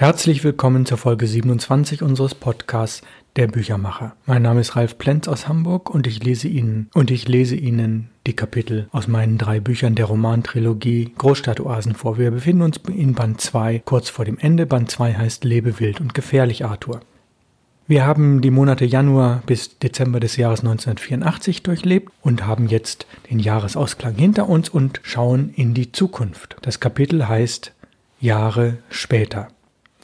Herzlich willkommen zur Folge 27 unseres Podcasts Der Büchermacher. Mein Name ist Ralf Plenz aus Hamburg und ich lese Ihnen und ich lese Ihnen die Kapitel aus meinen drei Büchern der Romantrilogie Großstadtoasen vor. Wir befinden uns in Band 2 kurz vor dem Ende. Band 2 heißt Lebe wild und gefährlich Arthur. Wir haben die Monate Januar bis Dezember des Jahres 1984 durchlebt und haben jetzt den Jahresausklang hinter uns und schauen in die Zukunft. Das Kapitel heißt Jahre später.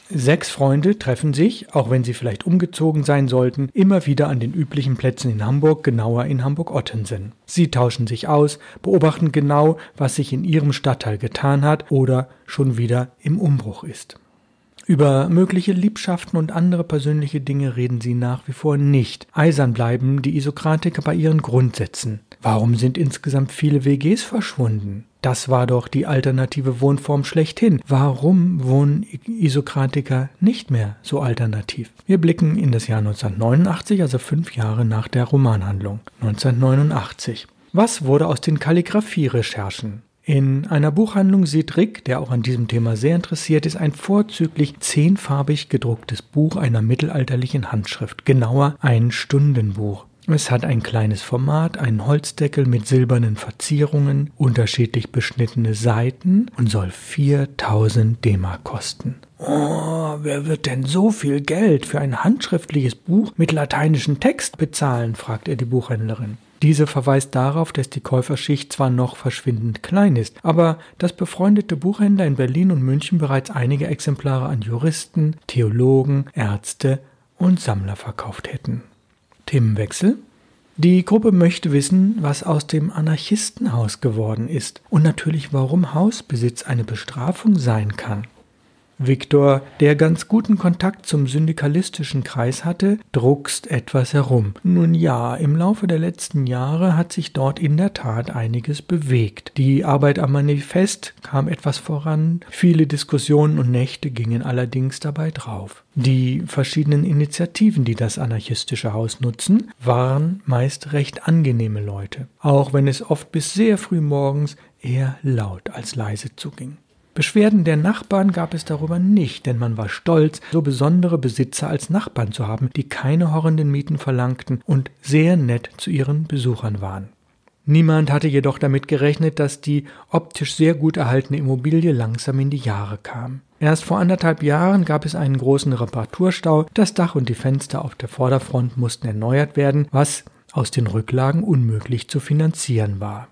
Sechs Freunde treffen sich, auch wenn sie vielleicht umgezogen sein sollten, immer wieder an den üblichen Plätzen in Hamburg, genauer in Hamburg-Ottensen. Sie tauschen sich aus, beobachten genau, was sich in ihrem Stadtteil getan hat oder schon wieder im Umbruch ist. Über mögliche Liebschaften und andere persönliche Dinge reden sie nach wie vor nicht. Eisern bleiben die Isokratiker bei ihren Grundsätzen. Warum sind insgesamt viele WGs verschwunden? Das war doch die alternative Wohnform schlechthin. Warum wohnen Isokratiker nicht mehr so alternativ? Wir blicken in das Jahr 1989, also fünf Jahre nach der Romanhandlung. 1989. Was wurde aus den Kalligraphie-Recherchen? In einer Buchhandlung sieht Rick, der auch an diesem Thema sehr interessiert ist, ein vorzüglich zehnfarbig gedrucktes Buch einer mittelalterlichen Handschrift, genauer ein Stundenbuch. Es hat ein kleines Format, einen Holzdeckel mit silbernen Verzierungen, unterschiedlich beschnittene Seiten und soll 4000 D-Mark kosten. Oh, wer wird denn so viel Geld für ein handschriftliches Buch mit lateinischem Text bezahlen? fragt er die Buchhändlerin. Diese verweist darauf, dass die Käuferschicht zwar noch verschwindend klein ist, aber dass befreundete Buchhändler in Berlin und München bereits einige Exemplare an Juristen, Theologen, Ärzte und Sammler verkauft hätten. Themenwechsel. Die Gruppe möchte wissen, was aus dem Anarchistenhaus geworden ist und natürlich, warum Hausbesitz eine Bestrafung sein kann. Viktor, der ganz guten Kontakt zum syndikalistischen Kreis hatte, druckst etwas herum. Nun ja, im Laufe der letzten Jahre hat sich dort in der Tat einiges bewegt. Die Arbeit am Manifest kam etwas voran, viele Diskussionen und Nächte gingen allerdings dabei drauf. Die verschiedenen Initiativen, die das anarchistische Haus nutzen, waren meist recht angenehme Leute, auch wenn es oft bis sehr früh morgens eher laut als leise zuging. Beschwerden der Nachbarn gab es darüber nicht, denn man war stolz, so besondere Besitzer als Nachbarn zu haben, die keine horrenden Mieten verlangten und sehr nett zu ihren Besuchern waren. Niemand hatte jedoch damit gerechnet, dass die optisch sehr gut erhaltene Immobilie langsam in die Jahre kam. Erst vor anderthalb Jahren gab es einen großen Reparaturstau, das Dach und die Fenster auf der Vorderfront mussten erneuert werden, was aus den Rücklagen unmöglich zu finanzieren war.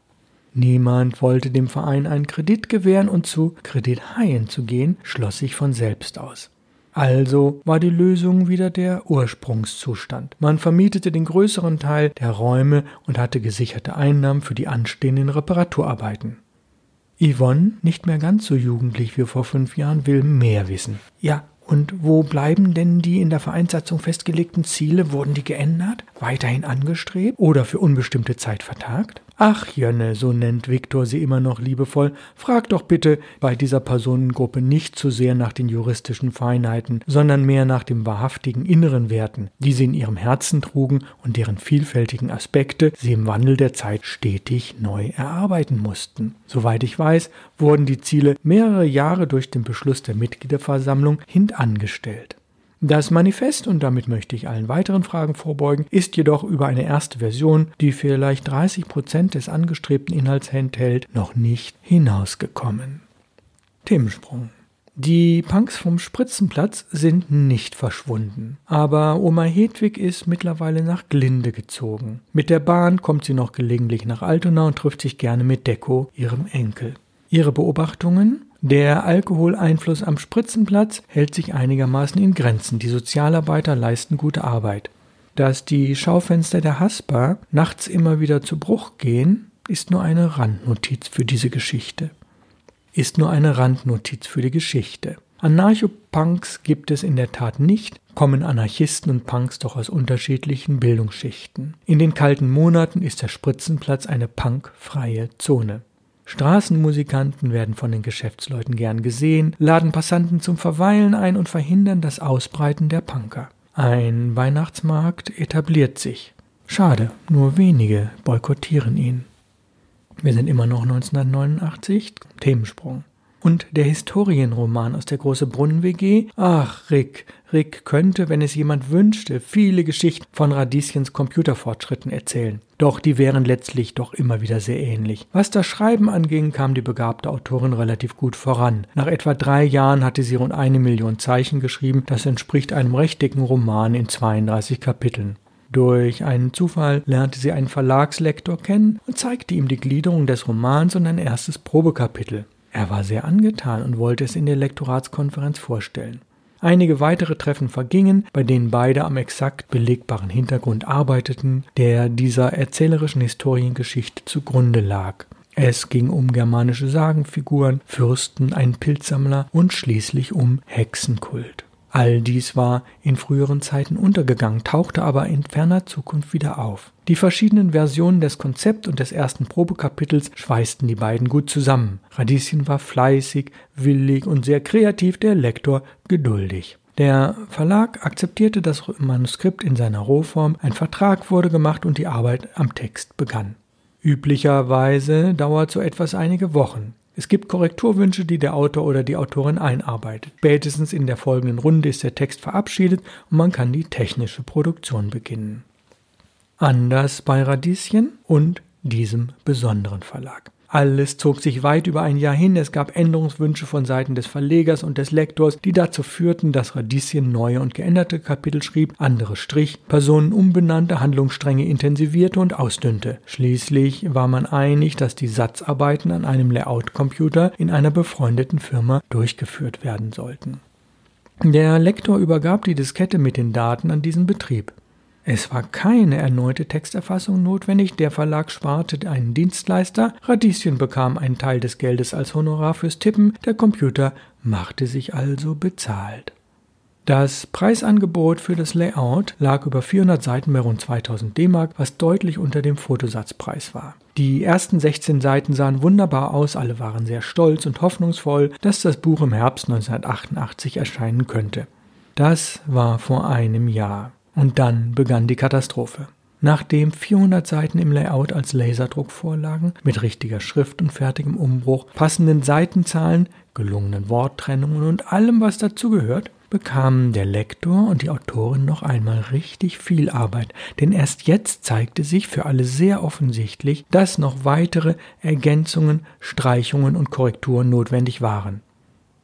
Niemand wollte dem Verein einen Kredit gewähren und zu Kredithaien zu gehen, schloss sich von selbst aus. Also war die Lösung wieder der Ursprungszustand. Man vermietete den größeren Teil der Räume und hatte gesicherte Einnahmen für die anstehenden Reparaturarbeiten. Yvonne, nicht mehr ganz so jugendlich wie vor fünf Jahren, will mehr wissen. Ja, und wo bleiben denn die in der Vereinssatzung festgelegten Ziele? Wurden die geändert? Weiterhin angestrebt oder für unbestimmte Zeit vertagt? Ach, Jönne, so nennt Viktor sie immer noch liebevoll, frag doch bitte bei dieser Personengruppe nicht zu sehr nach den juristischen Feinheiten, sondern mehr nach den wahrhaftigen inneren Werten, die sie in ihrem Herzen trugen und deren vielfältigen Aspekte sie im Wandel der Zeit stetig neu erarbeiten mussten. Soweit ich weiß, wurden die Ziele mehrere Jahre durch den Beschluss der Mitgliederversammlung hintangestellt. Das Manifest, und damit möchte ich allen weiteren Fragen vorbeugen, ist jedoch über eine erste Version, die vielleicht 30 Prozent des angestrebten Inhalts enthält, noch nicht hinausgekommen. Themensprung. Die Punks vom Spritzenplatz sind nicht verschwunden. Aber Oma Hedwig ist mittlerweile nach Glinde gezogen. Mit der Bahn kommt sie noch gelegentlich nach Altona und trifft sich gerne mit Deko, ihrem Enkel. Ihre Beobachtungen? Der Alkoholeinfluss am Spritzenplatz hält sich einigermaßen in Grenzen. Die Sozialarbeiter leisten gute Arbeit. Dass die Schaufenster der Haspa nachts immer wieder zu Bruch gehen, ist nur eine Randnotiz für diese Geschichte. Ist nur eine Randnotiz für die Geschichte. Anarchopunks gibt es in der Tat nicht, kommen Anarchisten und Punks doch aus unterschiedlichen Bildungsschichten. In den kalten Monaten ist der Spritzenplatz eine punkfreie Zone. Straßenmusikanten werden von den Geschäftsleuten gern gesehen, laden Passanten zum Verweilen ein und verhindern das Ausbreiten der Punker. Ein Weihnachtsmarkt etabliert sich. Schade, nur wenige boykottieren ihn. Wir sind immer noch 1989, Themensprung. Und der Historienroman aus der Große Brunnen WG? Ach, Rick, Rick könnte, wenn es jemand wünschte, viele Geschichten von Radieschens Computerfortschritten erzählen. Doch die wären letztlich doch immer wieder sehr ähnlich. Was das Schreiben anging, kam die begabte Autorin relativ gut voran. Nach etwa drei Jahren hatte sie rund eine Million Zeichen geschrieben. Das entspricht einem recht dicken Roman in 32 Kapiteln. Durch einen Zufall lernte sie einen Verlagslektor kennen und zeigte ihm die Gliederung des Romans und ein erstes Probekapitel. Er war sehr angetan und wollte es in der Lektoratskonferenz vorstellen. Einige weitere Treffen vergingen, bei denen beide am exakt belegbaren Hintergrund arbeiteten, der dieser erzählerischen Historiengeschichte zugrunde lag. Es ging um germanische Sagenfiguren, Fürsten, einen Pilzsammler und schließlich um Hexenkult. All dies war in früheren Zeiten untergegangen, tauchte aber in ferner Zukunft wieder auf. Die verschiedenen Versionen des Konzept und des ersten Probekapitels schweißten die beiden gut zusammen. Radieschen war fleißig, willig und sehr kreativ, der Lektor geduldig. Der Verlag akzeptierte das Manuskript in seiner Rohform, ein Vertrag wurde gemacht und die Arbeit am Text begann. Üblicherweise dauert so etwas einige Wochen. Es gibt Korrekturwünsche, die der Autor oder die Autorin einarbeitet. Spätestens in der folgenden Runde ist der Text verabschiedet und man kann die technische Produktion beginnen. Anders bei Radieschen und diesem besonderen Verlag. Alles zog sich weit über ein Jahr hin. Es gab Änderungswünsche von Seiten des Verlegers und des Lektors, die dazu führten, dass Radieschen neue und geänderte Kapitel schrieb, andere strich, Personen umbenannte, Handlungsstränge intensivierte und ausdünnte. Schließlich war man einig, dass die Satzarbeiten an einem Layout-Computer in einer befreundeten Firma durchgeführt werden sollten. Der Lektor übergab die Diskette mit den Daten an diesen Betrieb. Es war keine erneute Texterfassung notwendig, der Verlag sparte einen Dienstleister, Radieschen bekam einen Teil des Geldes als Honorar fürs Tippen, der Computer machte sich also bezahlt. Das Preisangebot für das Layout lag über 400 Seiten bei rund 2000 D-Mark, was deutlich unter dem Fotosatzpreis war. Die ersten 16 Seiten sahen wunderbar aus, alle waren sehr stolz und hoffnungsvoll, dass das Buch im Herbst 1988 erscheinen könnte. Das war vor einem Jahr. Und dann begann die Katastrophe. Nachdem 400 Seiten im Layout als Laserdruck vorlagen, mit richtiger Schrift und fertigem Umbruch, passenden Seitenzahlen, gelungenen Worttrennungen und allem, was dazugehört, bekamen der Lektor und die Autorin noch einmal richtig viel Arbeit, denn erst jetzt zeigte sich für alle sehr offensichtlich, dass noch weitere Ergänzungen, Streichungen und Korrekturen notwendig waren.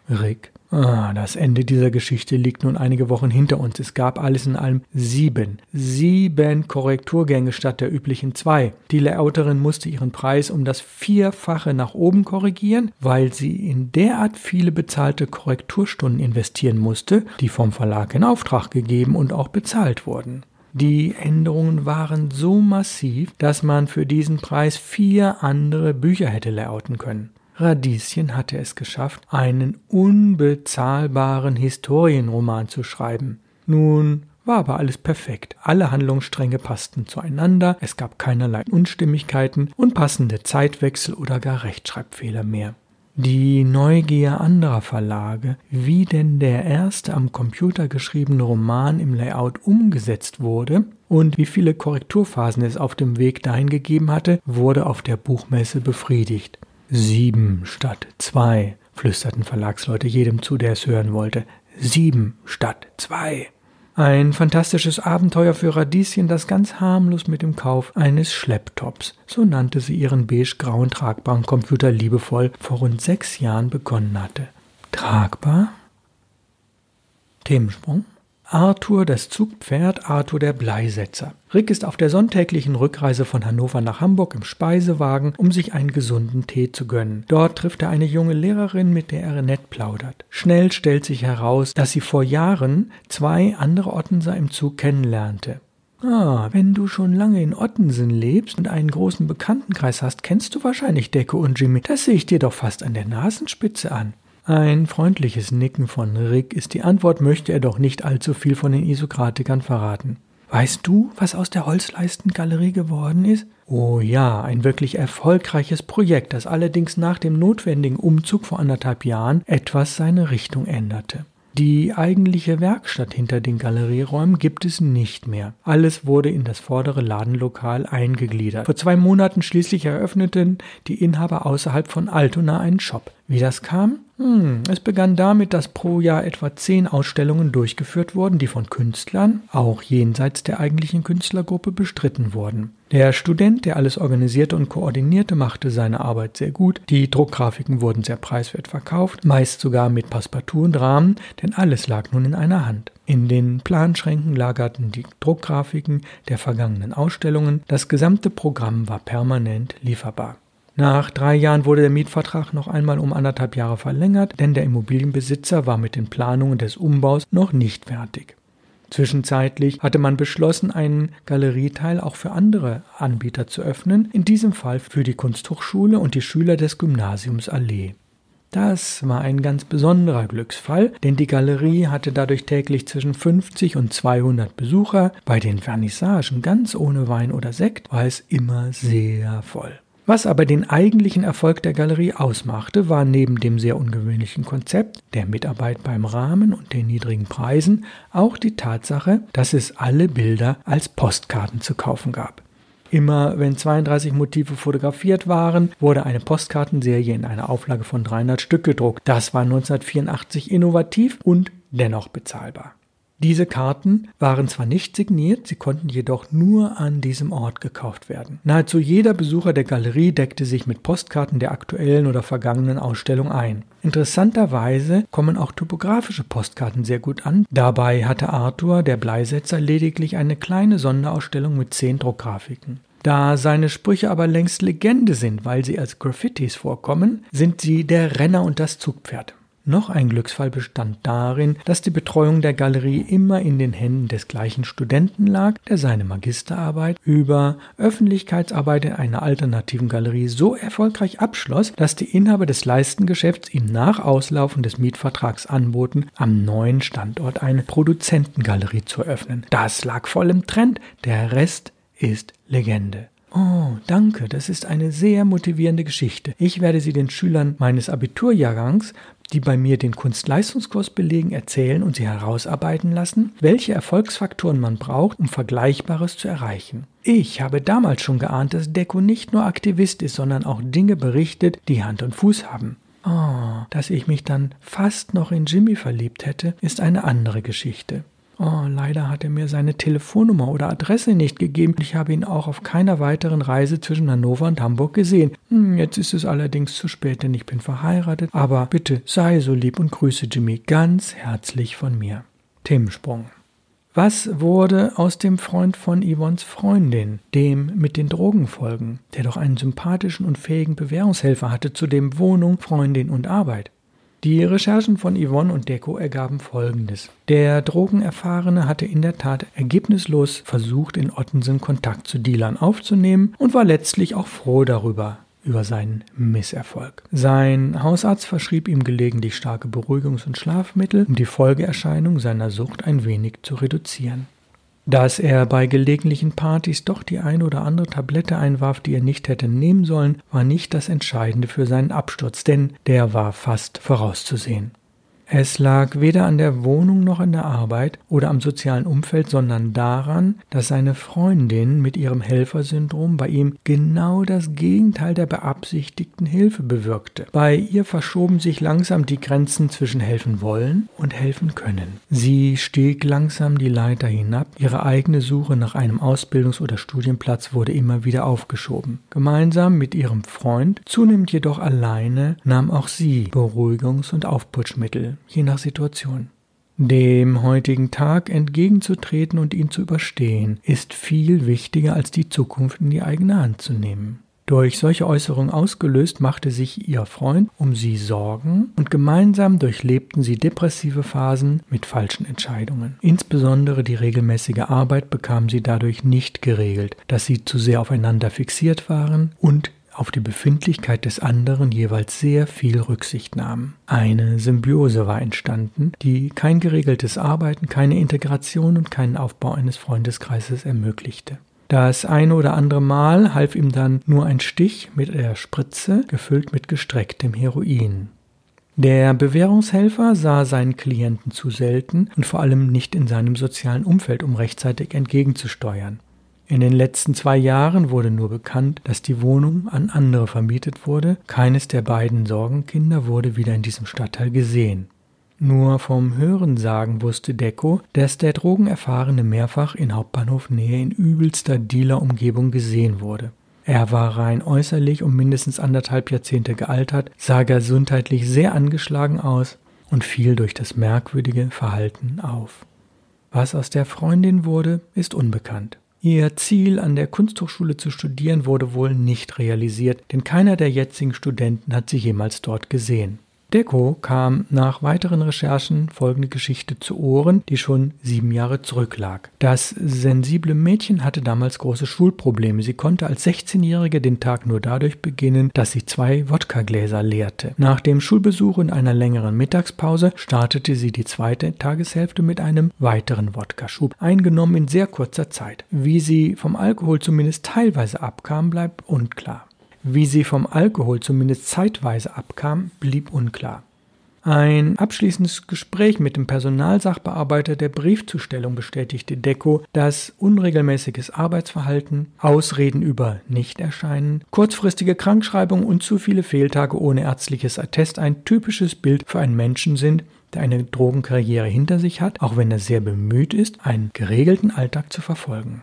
Rick Ah, das Ende dieser Geschichte liegt nun einige Wochen hinter uns. Es gab alles in allem sieben, sieben Korrekturgänge statt der üblichen zwei. Die Layouterin musste ihren Preis um das Vierfache nach oben korrigieren, weil sie in derart viele bezahlte Korrekturstunden investieren musste, die vom Verlag in Auftrag gegeben und auch bezahlt wurden. Die Änderungen waren so massiv, dass man für diesen Preis vier andere Bücher hätte layouten können. Radieschen hatte es geschafft, einen unbezahlbaren Historienroman zu schreiben. Nun war aber alles perfekt. Alle Handlungsstränge passten zueinander, es gab keinerlei Unstimmigkeiten und passende Zeitwechsel oder gar Rechtschreibfehler mehr. Die Neugier anderer Verlage, wie denn der erste am Computer geschriebene Roman im Layout umgesetzt wurde und wie viele Korrekturphasen es auf dem Weg dahin gegeben hatte, wurde auf der Buchmesse befriedigt. Sieben statt zwei, flüsterten Verlagsleute jedem zu, der es hören wollte. Sieben statt zwei. Ein fantastisches Abenteuer für Radieschen, das ganz harmlos mit dem Kauf eines Schlepptops, so nannte sie ihren beige-grauen tragbaren Computer liebevoll, vor rund sechs Jahren begonnen hatte. Tragbar? Themensprung? Arthur das Zugpferd, Arthur der Bleisetzer. Rick ist auf der sonntäglichen Rückreise von Hannover nach Hamburg im Speisewagen, um sich einen gesunden Tee zu gönnen. Dort trifft er eine junge Lehrerin, mit der er nett plaudert. Schnell stellt sich heraus, dass sie vor Jahren zwei andere Ottenser im Zug kennenlernte. Ah, wenn du schon lange in Ottensen lebst und einen großen Bekanntenkreis hast, kennst du wahrscheinlich Decke und Jimmy. Das sehe ich dir doch fast an der Nasenspitze an. Ein freundliches Nicken von Rick ist die Antwort, möchte er doch nicht allzu viel von den Isokratikern verraten. Weißt du, was aus der Holzleistengalerie geworden ist? Oh ja, ein wirklich erfolgreiches Projekt, das allerdings nach dem notwendigen Umzug vor anderthalb Jahren etwas seine Richtung änderte. Die eigentliche Werkstatt hinter den Galerieräumen gibt es nicht mehr. Alles wurde in das vordere Ladenlokal eingegliedert. Vor zwei Monaten schließlich eröffneten die Inhaber außerhalb von Altona einen Shop. Wie das kam? Hm, es begann damit, dass pro Jahr etwa zehn Ausstellungen durchgeführt wurden, die von Künstlern, auch jenseits der eigentlichen Künstlergruppe, bestritten wurden. Der Student, der alles organisierte und koordinierte, machte seine Arbeit sehr gut. Die Druckgrafiken wurden sehr preiswert verkauft, meist sogar mit Passepartout und Rahmen, denn alles lag nun in einer Hand. In den Planschränken lagerten die Druckgrafiken der vergangenen Ausstellungen. Das gesamte Programm war permanent lieferbar. Nach drei Jahren wurde der Mietvertrag noch einmal um anderthalb Jahre verlängert, denn der Immobilienbesitzer war mit den Planungen des Umbaus noch nicht fertig. Zwischenzeitlich hatte man beschlossen, einen Galerieteil auch für andere Anbieter zu öffnen, in diesem Fall für die Kunsthochschule und die Schüler des Gymnasiums Allee. Das war ein ganz besonderer Glücksfall, denn die Galerie hatte dadurch täglich zwischen 50 und 200 Besucher. Bei den Vernissagen ganz ohne Wein oder Sekt war es immer sehr voll. Was aber den eigentlichen Erfolg der Galerie ausmachte, war neben dem sehr ungewöhnlichen Konzept, der Mitarbeit beim Rahmen und den niedrigen Preisen auch die Tatsache, dass es alle Bilder als Postkarten zu kaufen gab. Immer wenn 32 Motive fotografiert waren, wurde eine Postkartenserie in einer Auflage von 300 Stück gedruckt. Das war 1984 innovativ und dennoch bezahlbar. Diese Karten waren zwar nicht signiert, sie konnten jedoch nur an diesem Ort gekauft werden. Nahezu jeder Besucher der Galerie deckte sich mit Postkarten der aktuellen oder vergangenen Ausstellung ein. Interessanterweise kommen auch topografische Postkarten sehr gut an. Dabei hatte Arthur, der Bleisetzer, lediglich eine kleine Sonderausstellung mit zehn Druckgrafiken. Da seine Sprüche aber längst Legende sind, weil sie als Graffitis vorkommen, sind sie der Renner und das Zugpferd. Noch ein Glücksfall bestand darin, dass die Betreuung der Galerie immer in den Händen des gleichen Studenten lag, der seine Magisterarbeit über Öffentlichkeitsarbeit in einer alternativen Galerie so erfolgreich abschloss, dass die Inhaber des Leistengeschäfts ihm nach Auslaufen des Mietvertrags anboten, am neuen Standort eine Produzentengalerie zu eröffnen. Das lag voll im Trend, der Rest ist Legende. Oh, danke, das ist eine sehr motivierende Geschichte. Ich werde sie den Schülern meines Abiturjahrgangs die bei mir den Kunstleistungskurs belegen, erzählen und sie herausarbeiten lassen, welche Erfolgsfaktoren man braucht, um Vergleichbares zu erreichen. Ich habe damals schon geahnt, dass Deko nicht nur Aktivist ist, sondern auch Dinge berichtet, die Hand und Fuß haben. Oh, dass ich mich dann fast noch in Jimmy verliebt hätte, ist eine andere Geschichte. Oh, leider hat er mir seine Telefonnummer oder Adresse nicht gegeben. Ich habe ihn auch auf keiner weiteren Reise zwischen Hannover und Hamburg gesehen. Hm, jetzt ist es allerdings zu spät, denn ich bin verheiratet. Aber bitte sei so lieb und grüße Jimmy ganz herzlich von mir. Themensprung. Was wurde aus dem Freund von Yvonnes Freundin, dem mit den Drogenfolgen, der doch einen sympathischen und fähigen Bewährungshelfer hatte, zudem Wohnung, Freundin und Arbeit? Die Recherchen von Yvonne und Deko ergaben Folgendes. Der Drogenerfahrene hatte in der Tat ergebnislos versucht, in Ottensen Kontakt zu Dealern aufzunehmen und war letztlich auch froh darüber, über seinen Misserfolg. Sein Hausarzt verschrieb ihm gelegentlich starke Beruhigungs- und Schlafmittel, um die Folgeerscheinung seiner Sucht ein wenig zu reduzieren. Dass er bei gelegentlichen Partys doch die eine oder andere Tablette einwarf, die er nicht hätte nehmen sollen, war nicht das Entscheidende für seinen Absturz, denn der war fast vorauszusehen. Es lag weder an der Wohnung noch an der Arbeit oder am sozialen Umfeld, sondern daran, dass seine Freundin mit ihrem Helfersyndrom bei ihm genau das Gegenteil der beabsichtigten Hilfe bewirkte. Bei ihr verschoben sich langsam die Grenzen zwischen helfen wollen und helfen können. Sie stieg langsam die Leiter hinab, ihre eigene Suche nach einem Ausbildungs- oder Studienplatz wurde immer wieder aufgeschoben. Gemeinsam mit ihrem Freund, zunehmend jedoch alleine, nahm auch sie Beruhigungs- und Aufputschmittel je nach Situation. Dem heutigen Tag entgegenzutreten und ihn zu überstehen, ist viel wichtiger als die Zukunft in die eigene Hand zu nehmen. Durch solche Äußerungen ausgelöst machte sich ihr Freund um sie Sorgen und gemeinsam durchlebten sie depressive Phasen mit falschen Entscheidungen. Insbesondere die regelmäßige Arbeit bekamen sie dadurch nicht geregelt, dass sie zu sehr aufeinander fixiert waren und auf die Befindlichkeit des anderen jeweils sehr viel Rücksicht nahmen. Eine Symbiose war entstanden, die kein geregeltes Arbeiten, keine Integration und keinen Aufbau eines Freundeskreises ermöglichte. Das eine oder andere Mal half ihm dann nur ein Stich mit der Spritze, gefüllt mit gestrecktem Heroin. Der Bewährungshelfer sah seinen Klienten zu selten und vor allem nicht in seinem sozialen Umfeld, um rechtzeitig entgegenzusteuern. In den letzten zwei Jahren wurde nur bekannt, dass die Wohnung an andere vermietet wurde. Keines der beiden Sorgenkinder wurde wieder in diesem Stadtteil gesehen. Nur vom Hörensagen wusste Deko, dass der Drogenerfahrene mehrfach in Hauptbahnhofnähe in übelster Dealer-Umgebung gesehen wurde. Er war rein äußerlich um mindestens anderthalb Jahrzehnte gealtert, sah gesundheitlich sehr angeschlagen aus und fiel durch das merkwürdige Verhalten auf. Was aus der Freundin wurde, ist unbekannt. Ihr Ziel, an der Kunsthochschule zu studieren, wurde wohl nicht realisiert, denn keiner der jetzigen Studenten hat sie jemals dort gesehen. Deko kam nach weiteren Recherchen folgende Geschichte zu Ohren, die schon sieben Jahre zurücklag. Das sensible Mädchen hatte damals große Schulprobleme. Sie konnte als 16-Jährige den Tag nur dadurch beginnen, dass sie zwei Wodkagläser leerte. Nach dem Schulbesuch in einer längeren Mittagspause startete sie die zweite Tageshälfte mit einem weiteren Wodkaschub, eingenommen in sehr kurzer Zeit. Wie sie vom Alkohol zumindest teilweise abkam, bleibt unklar. Wie sie vom Alkohol zumindest zeitweise abkam, blieb unklar. Ein abschließendes Gespräch mit dem Personalsachbearbeiter der Briefzustellung bestätigte Deko, dass unregelmäßiges Arbeitsverhalten, Ausreden über Nichterscheinen, kurzfristige Krankschreibung und zu viele Fehltage ohne ärztliches Attest ein typisches Bild für einen Menschen sind, der eine Drogenkarriere hinter sich hat, auch wenn er sehr bemüht ist, einen geregelten Alltag zu verfolgen.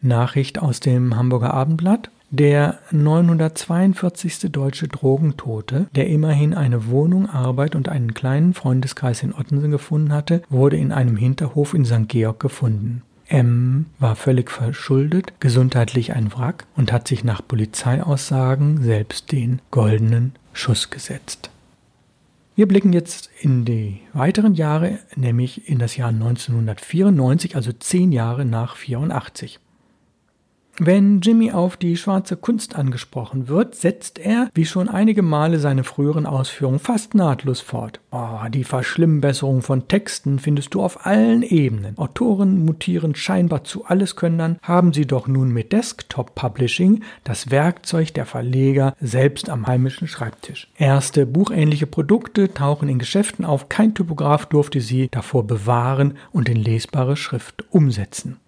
Nachricht aus dem Hamburger Abendblatt. Der 942. deutsche Drogentote, der immerhin eine Wohnung, Arbeit und einen kleinen Freundeskreis in Ottensen gefunden hatte, wurde in einem Hinterhof in St. Georg gefunden. M war völlig verschuldet, gesundheitlich ein Wrack und hat sich nach Polizeiaussagen selbst den goldenen Schuss gesetzt. Wir blicken jetzt in die weiteren Jahre, nämlich in das Jahr 1994, also zehn Jahre nach 84. Wenn Jimmy auf die schwarze Kunst angesprochen wird, setzt er, wie schon einige Male seine früheren Ausführungen, fast nahtlos fort. Oh, die Verschlimmbesserung von Texten findest du auf allen Ebenen. Autoren mutieren scheinbar zu Alleskönnern, haben sie doch nun mit Desktop Publishing das Werkzeug der Verleger selbst am heimischen Schreibtisch. Erste buchähnliche Produkte tauchen in Geschäften auf, kein Typograf durfte sie davor bewahren und in lesbare Schrift umsetzen.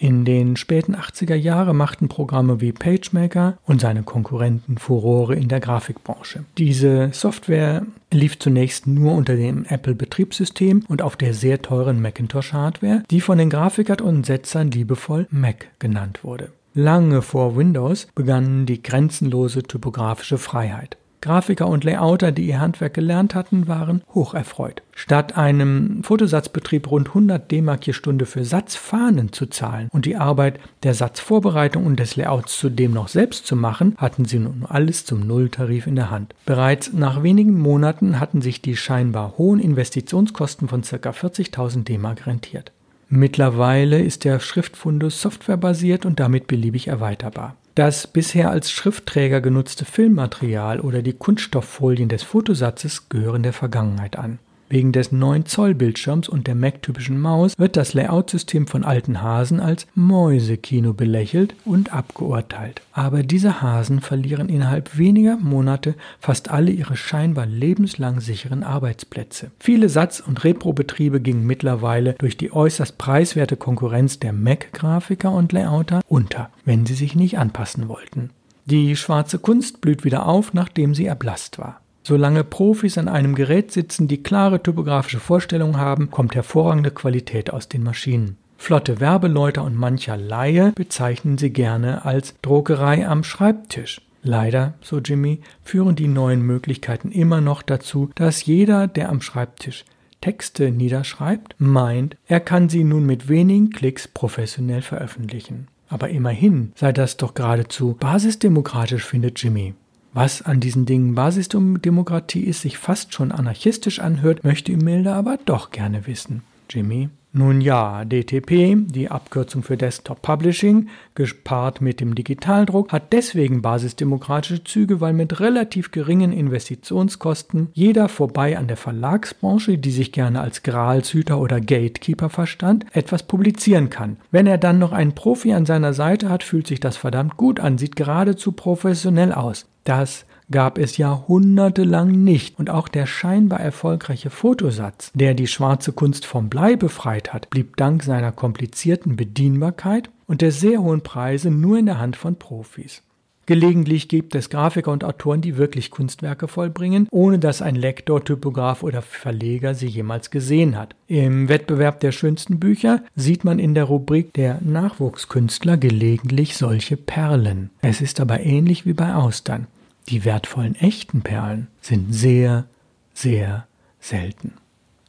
In den späten 80er Jahren machten Programme wie PageMaker und seine Konkurrenten Furore in der Grafikbranche. Diese Software lief zunächst nur unter dem Apple-Betriebssystem und auf der sehr teuren Macintosh-Hardware, die von den Grafikern und Setzern liebevoll Mac genannt wurde. Lange vor Windows begann die grenzenlose typografische Freiheit. Grafiker und Layouter, die ihr Handwerk gelernt hatten, waren hocherfreut. Statt einem Fotosatzbetrieb rund 100 D-Mark je Stunde für Satzfahnen zu zahlen und die Arbeit der Satzvorbereitung und des Layouts zudem noch selbst zu machen, hatten sie nun alles zum Nulltarif in der Hand. Bereits nach wenigen Monaten hatten sich die scheinbar hohen Investitionskosten von ca. 40.000 D-Mark rentiert. Mittlerweile ist der Schriftfundus softwarebasiert und damit beliebig erweiterbar. Das bisher als Schriftträger genutzte Filmmaterial oder die Kunststofffolien des Fotosatzes gehören der Vergangenheit an. Wegen des 9 Zoll Bildschirms und der Mac-typischen Maus wird das Layout-System von alten Hasen als Mäusekino belächelt und abgeurteilt. Aber diese Hasen verlieren innerhalb weniger Monate fast alle ihre scheinbar lebenslang sicheren Arbeitsplätze. Viele Satz- und Repro-Betriebe gingen mittlerweile durch die äußerst preiswerte Konkurrenz der Mac-Grafiker und Layouter unter, wenn sie sich nicht anpassen wollten. Die schwarze Kunst blüht wieder auf, nachdem sie erblasst war. Solange Profis an einem Gerät sitzen, die klare typografische Vorstellungen haben, kommt hervorragende Qualität aus den Maschinen. Flotte Werbeleute und mancher Laie bezeichnen sie gerne als Druckerei am Schreibtisch. Leider, so Jimmy, führen die neuen Möglichkeiten immer noch dazu, dass jeder, der am Schreibtisch Texte niederschreibt, meint, er kann sie nun mit wenigen Klicks professionell veröffentlichen. Aber immerhin sei das doch geradezu basisdemokratisch, findet Jimmy. Was an diesen Dingen Basisdemokratie ist, sich fast schon anarchistisch anhört, möchte Imelda aber doch gerne wissen. Jimmy? Nun ja, DTP, die Abkürzung für Desktop Publishing, gepaart mit dem Digitaldruck, hat deswegen basisdemokratische Züge, weil mit relativ geringen Investitionskosten jeder vorbei an der Verlagsbranche, die sich gerne als Gralshüter oder Gatekeeper verstand, etwas publizieren kann. Wenn er dann noch einen Profi an seiner Seite hat, fühlt sich das verdammt gut an, sieht geradezu professionell aus. Das gab es jahrhundertelang nicht und auch der scheinbar erfolgreiche Fotosatz, der die schwarze Kunst vom Blei befreit hat, blieb dank seiner komplizierten Bedienbarkeit und der sehr hohen Preise nur in der Hand von Profis. Gelegentlich gibt es Grafiker und Autoren, die wirklich Kunstwerke vollbringen, ohne dass ein Lektor, Typograf oder Verleger sie jemals gesehen hat. Im Wettbewerb der schönsten Bücher sieht man in der Rubrik der Nachwuchskünstler gelegentlich solche Perlen. Es ist aber ähnlich wie bei Austern. Die wertvollen echten Perlen sind sehr, sehr selten.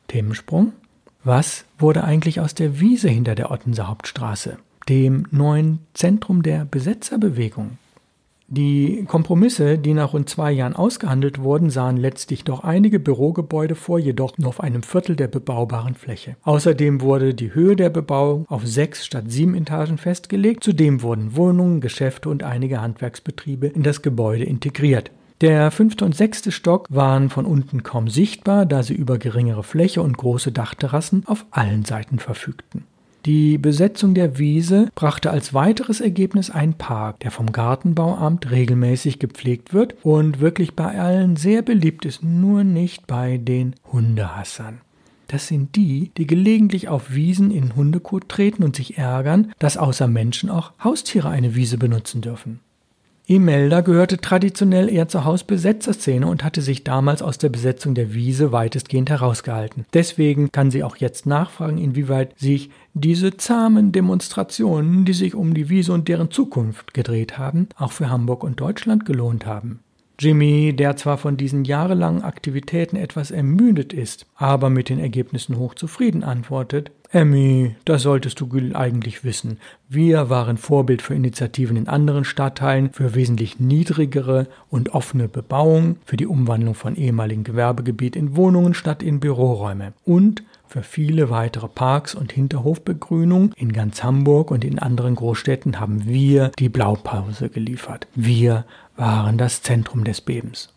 Themensprung? Was wurde eigentlich aus der Wiese hinter der Ottenser Hauptstraße, dem neuen Zentrum der Besetzerbewegung? Die Kompromisse, die nach rund zwei Jahren ausgehandelt wurden, sahen letztlich doch einige Bürogebäude vor, jedoch nur auf einem Viertel der bebaubaren Fläche. Außerdem wurde die Höhe der Bebauung auf sechs statt sieben Etagen festgelegt. Zudem wurden Wohnungen, Geschäfte und einige Handwerksbetriebe in das Gebäude integriert. Der fünfte und sechste Stock waren von unten kaum sichtbar, da sie über geringere Fläche und große Dachterrassen auf allen Seiten verfügten. Die Besetzung der Wiese brachte als weiteres Ergebnis einen Park, der vom Gartenbauamt regelmäßig gepflegt wird und wirklich bei allen sehr beliebt ist, nur nicht bei den Hundehassern. Das sind die, die gelegentlich auf Wiesen in Hundekot treten und sich ärgern, dass außer Menschen auch Haustiere eine Wiese benutzen dürfen. Imelda gehörte traditionell eher zur Hausbesetzerszene und hatte sich damals aus der Besetzung der Wiese weitestgehend herausgehalten. Deswegen kann sie auch jetzt nachfragen, inwieweit sich diese zahmen Demonstrationen, die sich um die Wiese und deren Zukunft gedreht haben, auch für Hamburg und Deutschland gelohnt haben. Jimmy, der zwar von diesen jahrelangen Aktivitäten etwas ermüdet ist, aber mit den Ergebnissen hochzufrieden antwortet, Emmy, das solltest du eigentlich wissen. Wir waren Vorbild für Initiativen in anderen Stadtteilen, für wesentlich niedrigere und offene Bebauung, für die Umwandlung von ehemaligen Gewerbegebiet in Wohnungen statt in Büroräume und für viele weitere Parks und Hinterhofbegrünung in ganz Hamburg und in anderen Großstädten haben wir die Blaupause geliefert. Wir waren das Zentrum des Bebens.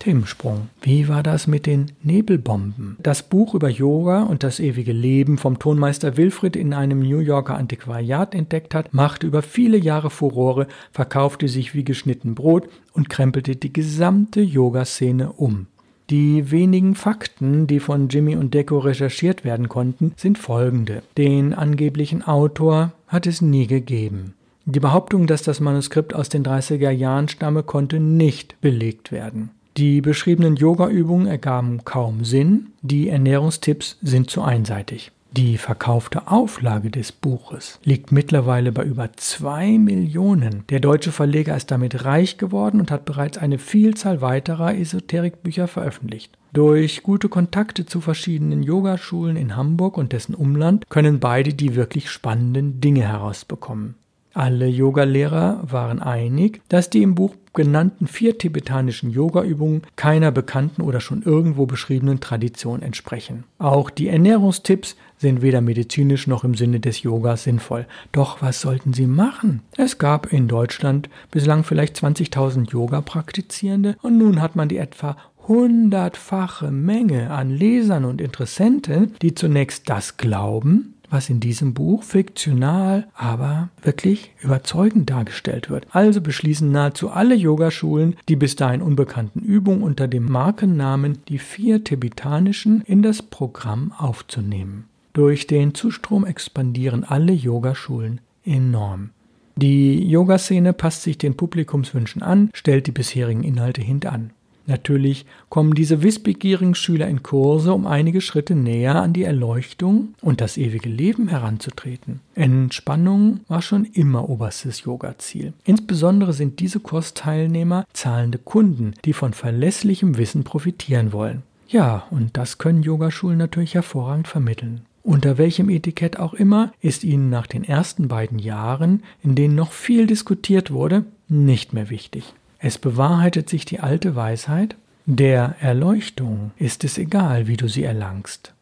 Themensprung. Wie war das mit den Nebelbomben? Das Buch über Yoga und das ewige Leben vom Tonmeister Wilfried in einem New Yorker Antiquariat entdeckt hat, machte über viele Jahre Furore, verkaufte sich wie geschnitten Brot und krempelte die gesamte Yoga-Szene um. Die wenigen Fakten, die von Jimmy und Deco recherchiert werden konnten, sind folgende. Den angeblichen Autor hat es nie gegeben. Die Behauptung, dass das Manuskript aus den 30er Jahren stamme, konnte nicht belegt werden. Die beschriebenen Yoga-Übungen ergaben kaum Sinn, die Ernährungstipps sind zu einseitig. Die verkaufte Auflage des Buches liegt mittlerweile bei über zwei Millionen. Der deutsche Verleger ist damit reich geworden und hat bereits eine Vielzahl weiterer Esoterikbücher veröffentlicht. Durch gute Kontakte zu verschiedenen Yogaschulen in Hamburg und dessen Umland können beide die wirklich spannenden Dinge herausbekommen. Alle Yogalehrer waren einig, dass die im Buch genannten vier tibetanischen Yogaübungen keiner bekannten oder schon irgendwo beschriebenen Tradition entsprechen. Auch die Ernährungstipps sind weder medizinisch noch im Sinne des Yogas sinnvoll. Doch was sollten sie machen? Es gab in Deutschland bislang vielleicht 20.000 Yoga-Praktizierende und nun hat man die etwa hundertfache Menge an Lesern und Interessenten, die zunächst das glauben, was in diesem Buch fiktional, aber wirklich überzeugend dargestellt wird. Also beschließen nahezu alle Yogaschulen, die bis dahin unbekannten Übungen unter dem Markennamen die vier tibetanischen in das Programm aufzunehmen. Durch den Zustrom expandieren alle Yogaschulen enorm. Die Yoga-Szene passt sich den Publikumswünschen an, stellt die bisherigen Inhalte hintan. Natürlich kommen diese wissbegierigen Schüler in Kurse, um einige Schritte näher an die Erleuchtung und das ewige Leben heranzutreten. Entspannung war schon immer oberstes Yoga-Ziel. Insbesondere sind diese Kursteilnehmer zahlende Kunden, die von verlässlichem Wissen profitieren wollen. Ja, und das können Yogaschulen natürlich hervorragend vermitteln. Unter welchem Etikett auch immer ist ihnen nach den ersten beiden Jahren, in denen noch viel diskutiert wurde, nicht mehr wichtig. Es bewahrheitet sich die alte Weisheit, der Erleuchtung ist es egal, wie du sie erlangst.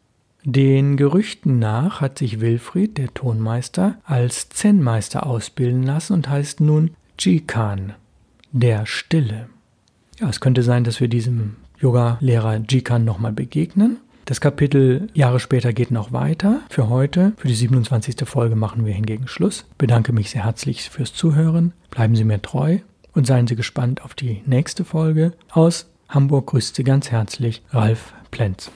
Den Gerüchten nach hat sich Wilfried, der Tonmeister, als Zen-Meister ausbilden lassen und heißt nun Jikan, der Stille. Ja, es könnte sein, dass wir diesem Yoga-Lehrer Jikan nochmal begegnen. Das Kapitel Jahre später geht noch weiter. Für heute, für die 27. Folge machen wir hingegen Schluss. Bedanke mich sehr herzlich fürs Zuhören. Bleiben Sie mir treu und seien Sie gespannt auf die nächste Folge. Aus Hamburg grüßt Sie ganz herzlich Ralf Plenz.